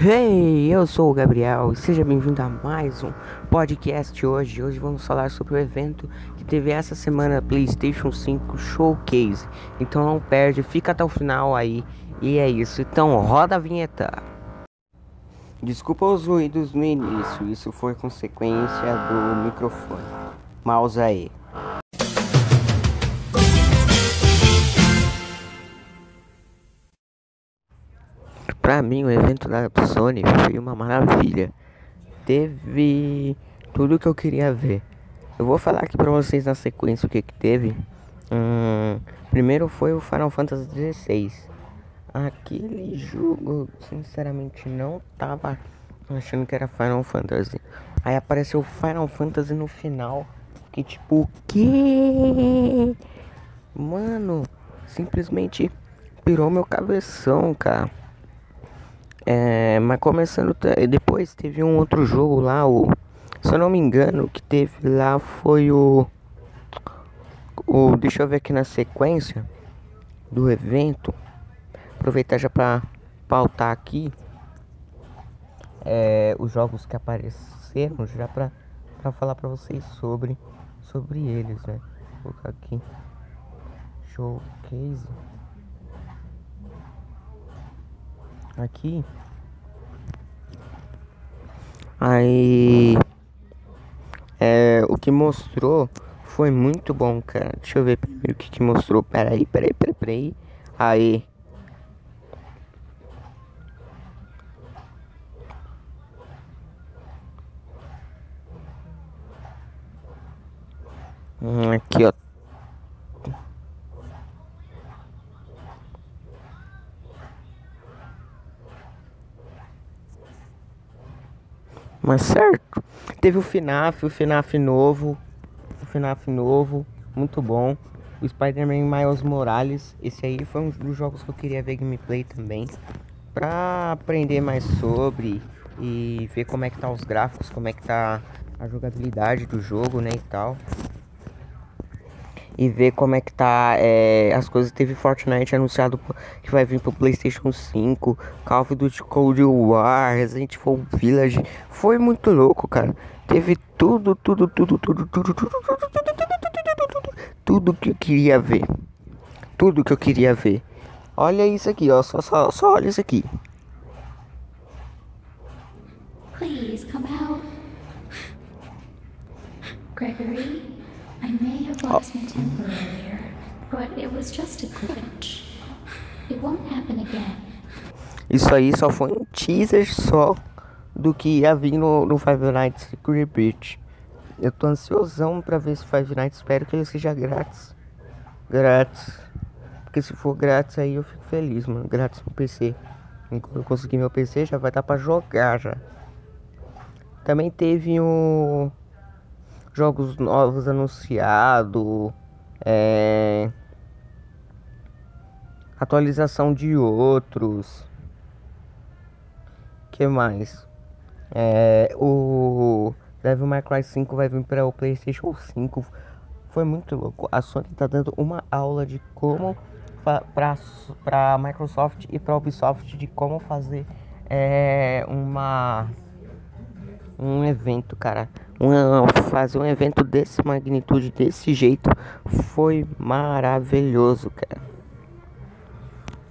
Hey, eu sou o Gabriel e seja bem-vindo a mais um podcast hoje. Hoje vamos falar sobre o evento que teve essa semana PlayStation 5 Showcase. Então não perde, fica até o final aí. E é isso. Então roda a vinheta. Desculpa os ruídos no início, isso foi consequência do microfone. Mouse aí. Pra mim, o evento da Sony foi uma maravilha. Teve tudo que eu queria ver. Eu vou falar aqui pra vocês na sequência o que que teve. Hum, primeiro foi o Final Fantasy XVI. Aquele jogo, sinceramente, não tava achando que era Final Fantasy. Aí apareceu Final Fantasy no final. Que tipo, o que? Mano, simplesmente pirou meu cabeção, cara. É, mas começando depois teve um outro jogo lá, o se eu não me engano, que teve lá foi o o deixa eu ver aqui na sequência do evento. Aproveitar já para pautar aqui é, os jogos que apareceram já para para falar para vocês sobre sobre eles, né? Vou colocar aqui showcase aqui. Aí é, o que mostrou foi muito bom, cara. Deixa eu ver primeiro o que, que mostrou. Peraí, peraí, peraí, peraí. Aí. Hum, aqui, ó. Mas certo. Teve o FNAF, o FNAF novo. O FNAF novo, muito bom. O Spider-Man Miles Morales. Esse aí foi um dos jogos que eu queria ver gameplay também. Pra aprender mais sobre e ver como é que tá os gráficos, como é que tá a jogabilidade do jogo, né, e tal e ver como é que tá é, as coisas. Teve Fortnite anunciado que vai vir pro PlayStation 5, Call of Duty Cold War, Resident Evil Village. Foi muito louco, cara. Teve tudo, tudo, tudo, tudo, tudo, tudo, tudo, tudo, tudo, tudo que eu queria ver. Tudo que eu queria ver. Olha isso aqui, ó. Só, só, só olha isso aqui. Please come out. Gregory. I may have lost my temper earlier, but it was just a glitch. It won't happen again. Isso aí só foi um teaser só do que ia vir no, no Five Nights at Beach. Eu tô ansiosão pra ver esse Five Nights, espero que ele seja grátis. Grátis. Porque se for grátis aí eu fico feliz, mano. Grátis no PC. Quando eu conseguir meu PC já vai dar pra jogar já. Também teve o jogos novos anunciados, é, atualização de outros. Que mais? É, o Devil May Cry 5 vai vir para o PlayStation 5. Foi muito louco. A Sony tá dando uma aula de como para a Microsoft e para a Ubisoft de como fazer é, uma um evento, cara uma, fazer um evento desse magnitude, desse jeito, foi maravilhoso, cara.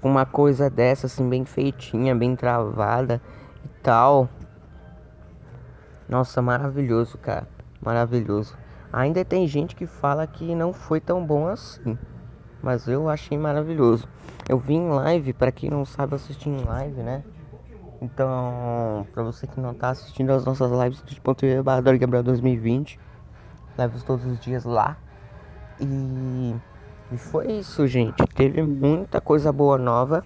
Uma coisa dessa, assim, bem feitinha, bem travada e tal. Nossa, maravilhoso, cara. Maravilhoso. Ainda tem gente que fala que não foi tão bom assim. Mas eu achei maravilhoso. Eu vi em live, para quem não sabe assistir em live, né? Então, para você que não tá assistindo as nossas lives twitch.tv Gabriel 2020, lives todos os dias lá. E, e foi isso, gente. Teve muita coisa boa nova.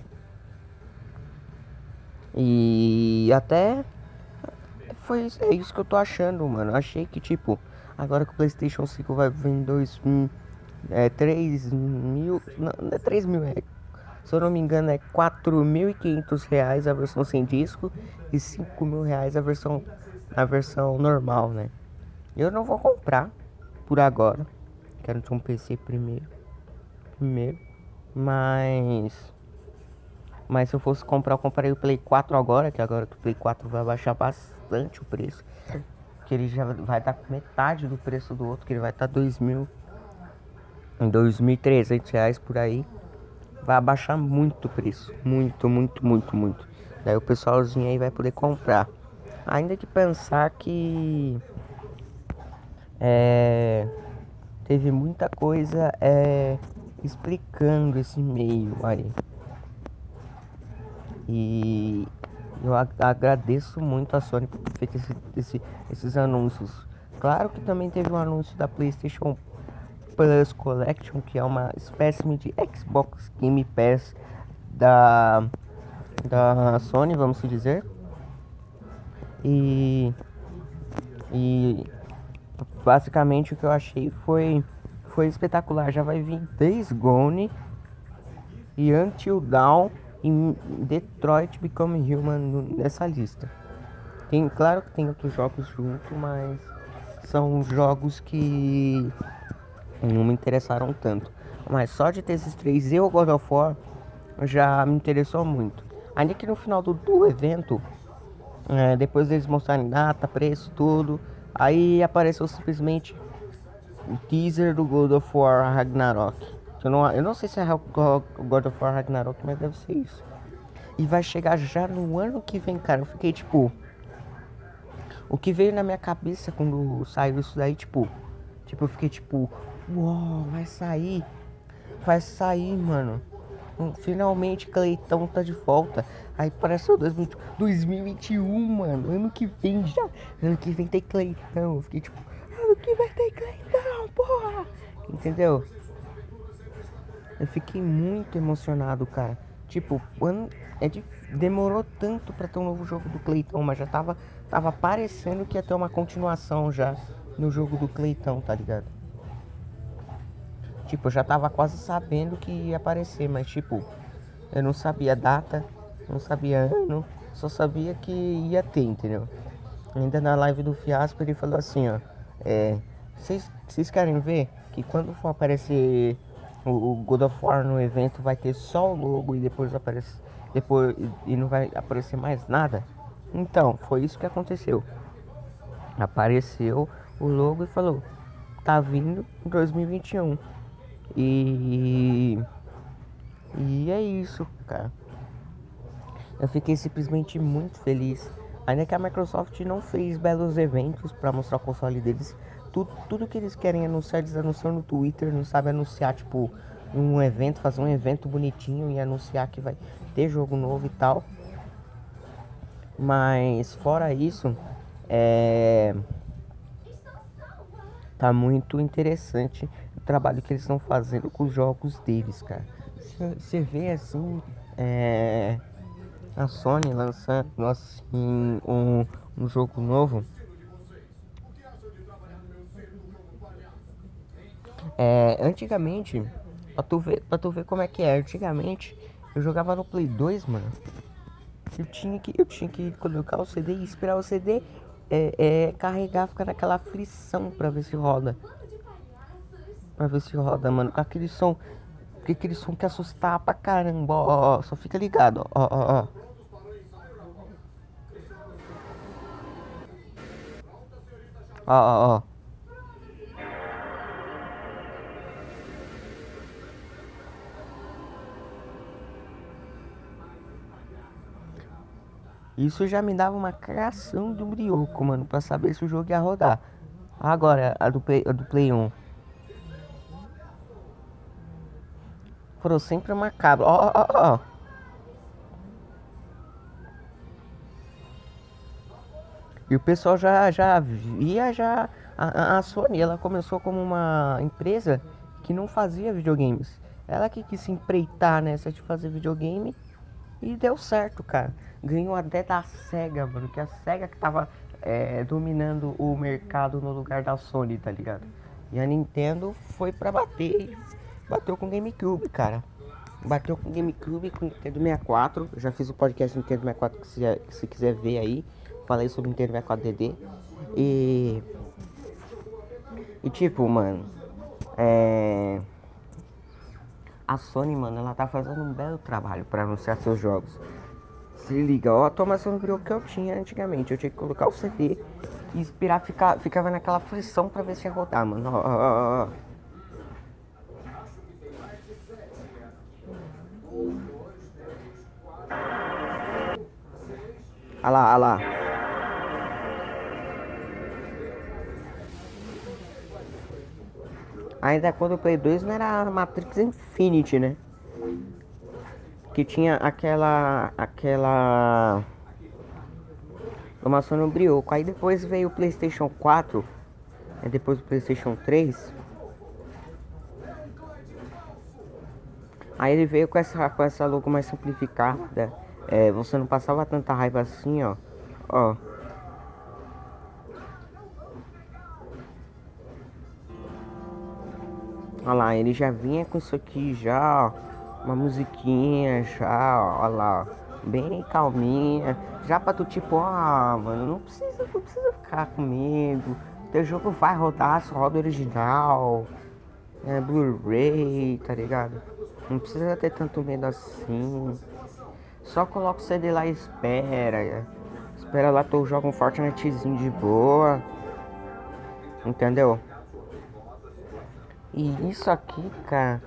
E até foi é isso que eu tô achando, mano. Achei que tipo, agora que o PlayStation 5 vai vir em 2 é 3 mil, não, não é 3 mil, é se eu não me engano, é R$ 4.500 a versão sem disco e R$ 5.000 a versão, a versão normal, né? Eu não vou comprar por agora. Quero ter um PC primeiro. Primeiro. Mas. Mas se eu fosse comprar, eu comprei o Play 4 agora, que agora o Play 4 vai baixar bastante o preço. Que ele já vai estar com metade do preço do outro, que ele vai estar mil, em 2.300 reais por aí. Vai abaixar muito o preço, muito, muito, muito, muito. Daí o pessoalzinho aí vai poder comprar. Ainda que pensar que é, teve muita coisa é, explicando esse meio aí. E eu agradeço muito a Sony por ter feito esse, esse, esses anúncios. Claro que também teve um anúncio da PlayStation Plus Collection, que é uma espécie de Xbox Game Pass da, da Sony, vamos dizer. E, e basicamente o que eu achei foi, foi espetacular. Já vai vir Days Gone e Until Dawn em Detroit Become Human nessa lista. Tem, claro que tem outros jogos junto, mas são jogos que não me interessaram tanto. Mas só de ter esses três e o God of War já me interessou muito. Ainda que no final do, do evento, é, depois deles mostrarem data, preço, tudo, aí apareceu simplesmente o teaser do God of War Ragnarok. Eu não, eu não sei se é God of War Ragnarok, mas deve ser isso. E vai chegar já no ano que vem, cara. Eu fiquei tipo. O que veio na minha cabeça quando saiu isso daí, tipo. Tipo, eu fiquei tipo. Uou, vai sair. Vai sair, mano. Finalmente Cleitão tá de volta. Aí parece o 2021, mano. Ano que vem já. Ano que vem tem Cleitão. Eu fiquei tipo. Ano que vem tem Cleitão, porra. Entendeu? Eu fiquei muito emocionado, cara. Tipo, é de, demorou tanto para ter um novo jogo do Cleitão, mas já tava, tava parecendo que ia ter uma continuação já no jogo do Cleitão, tá ligado? Tipo, eu já tava quase sabendo que ia aparecer, mas tipo, eu não sabia data, não sabia ano, só sabia que ia ter, entendeu? Ainda na live do Fiasco ele falou assim, ó, é, vocês querem ver que quando for aparecer o, o God of War no evento vai ter só o logo e depois aparece depois e não vai aparecer mais nada. Então, foi isso que aconteceu. Apareceu o logo e falou: "Tá vindo em 2021". E e é isso, cara. Eu fiquei simplesmente muito feliz. Ainda que a Microsoft não fez belos eventos para mostrar o console deles, tudo, tudo que eles querem anunciar, eles anunciam no Twitter, não sabe anunciar, tipo, um evento, fazer um evento bonitinho e anunciar que vai ter jogo novo e tal. Mas fora isso, é. Tá muito interessante o trabalho que eles estão fazendo com os jogos deles, cara. Você vê assim, é. A Sony lançando assim um, um jogo novo É, antigamente, pra tu, ver, pra tu ver como é que é, antigamente eu jogava no Play 2, mano. Eu tinha que, eu tinha que colocar o CD e esperar o CD é, é, carregar, ficar naquela aflição pra ver se roda. Pra ver se roda, mano. Com aquele som. Com aquele som que assustar pra caramba. Ó, ó, só fica ligado, ó, ó, ó. Ó, ó, ó. Isso já me dava uma criação um brioco, mano, pra saber se o jogo ia rodar. Agora, a do Play, a do Play 1. Foram sempre macabro. Ó, ó, ó. E o pessoal já, já via já a, a Sony, ela começou como uma empresa que não fazia videogames. Ela que quis se empreitar nessa de fazer videogame e deu certo, cara ganhou até da SEGA, mano. Que a SEGA que tava é, dominando o mercado no lugar da Sony, tá ligado? E a Nintendo foi pra bater. Bateu com GameCube, cara. Bateu com GameCube, com Nintendo 64. Eu já fiz o podcast Nintendo 64 que se, que se quiser ver aí. Falei sobre Nintendo 64 DD. E. E tipo, mano. É. A Sony, mano, ela tá fazendo um belo trabalho para anunciar seus jogos. Se liga, ó, a automação virou o que eu tinha antigamente. Eu tinha que colocar o CD e esperar ficar, ficava naquela aflição pra ver se ia rodar, mano. Ó, ó, ó. Olha lá, olha lá. Ainda quando o Play 2 não era Matrix Infinity, né? Que tinha aquela. aquela. Automação no brioco. Aí depois veio o PlayStation 4. Aí depois o PlayStation 3. Aí ele veio com essa, com essa logo mais simplificada. É, você não passava tanta raiva assim, ó. Ó. Olha lá, ele já vinha com isso aqui já, ó, uma musiquinha já, ó, olha lá, ó, bem calminha, já pra tu tipo, ah, mano, não precisa, não precisa ficar com medo, teu jogo vai rodar, só roda original, é Blu-ray, tá ligado? Não precisa ter tanto medo assim. Só coloca o CD lá e espera. Espera lá, tu joga um Fortnitezinho de boa. Entendeu? E isso aqui, cara,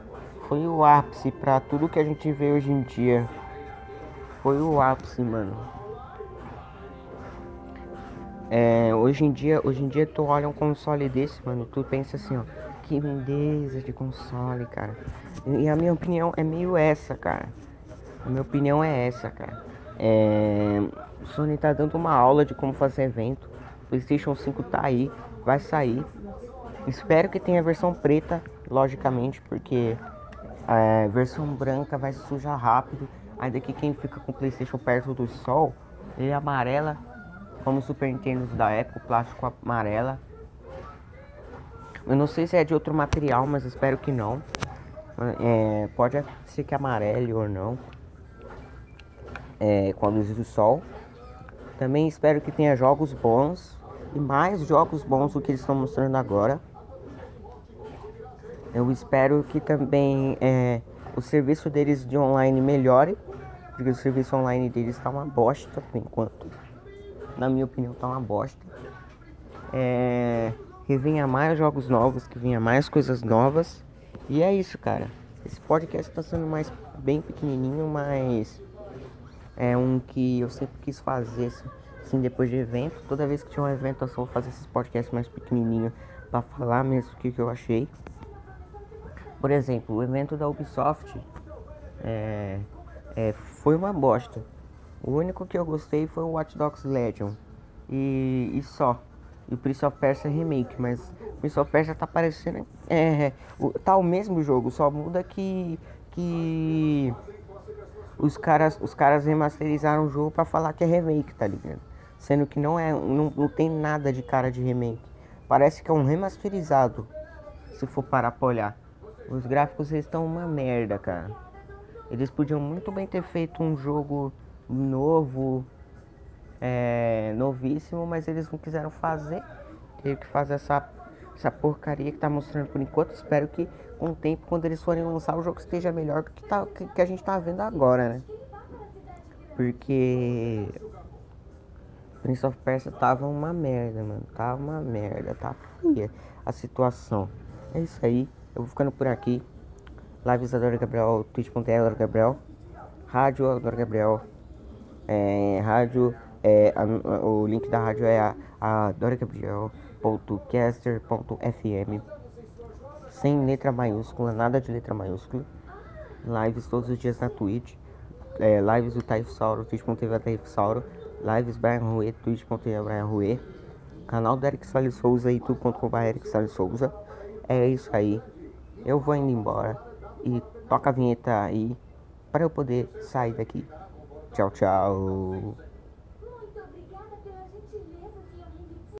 foi o ápice pra tudo que a gente vê hoje em dia. Foi o ápice, mano. É, hoje em dia, hoje em dia tu olha um console desse, mano, tu pensa assim, ó, que lindeza de console, cara. E a minha opinião é meio essa, cara. A minha opinião é essa, cara. É, o Sony tá dando uma aula de como fazer evento. O PlayStation 5 tá aí, vai sair. Espero que tenha versão preta, logicamente, porque a é, versão branca vai sujar rápido. Ainda que quem fica com o PlayStation perto do sol, ele é amarela, como o Super Nintendo da época, plástico amarela. Eu não sei se é de outro material, mas espero que não. É, pode ser que amarele ou não. É, com a luz do sol. Também espero que tenha jogos bons. E mais jogos bons do que eles estão mostrando agora. Eu espero que também é, o serviço deles de online melhore, porque o serviço online deles tá uma bosta por enquanto. Na minha opinião, tá uma bosta. É, que venha mais jogos novos, que venha mais coisas novas. E é isso, cara. Esse podcast tá sendo mais bem pequenininho, mas é um que eu sempre quis fazer assim, depois de evento. Toda vez que tinha um evento, eu só vou fazer esses podcasts mais pequenininho para falar mesmo o que, que eu achei. Por exemplo, o evento da Ubisoft é, é, foi uma bosta. O único que eu gostei foi o Watch Dogs Legion. E, e só. E o Prince of Persia Remake, mas o Prince of Persia tá parecendo. É, o, tá o mesmo jogo, só muda que. que os caras, os caras remasterizaram o jogo para falar que é remake, tá ligado? Sendo que não é, não, não tem nada de cara de remake. Parece que é um remasterizado, se for parar pra olhar. Os gráficos estão uma merda, cara. Eles podiam muito bem ter feito um jogo novo, é, novíssimo, mas eles não quiseram fazer. Teve que fazer essa, essa porcaria que tá mostrando por enquanto. Espero que com o tempo, quando eles forem lançar, o jogo esteja melhor do que, tá, que, que a gente tá vendo agora, né? Porque Prince of Persia tava uma merda, mano. Tava uma merda, tá fria a situação. É isso aí. Eu vou ficando por aqui. Lives Adora Gabriel, twitch.tv Gabriel. Rádio Gabriel. É, rádio. É, a, o link da rádio é a, a doraгаbriel.caster.fm Sem letra maiúscula, nada de letra maiúscula. Lives todos os dias na Twitch. É, lives do Taifsauro, twitch.tv Taifsauro. Lives Brian Rue, twitch.tv Brian Rue. Canal do Eric Salles Souza, youtube.com.br Eric Salles Souza. É isso aí eu vou indo embora e toca a vinheta aí para eu poder sair daqui. Tchau, tchau.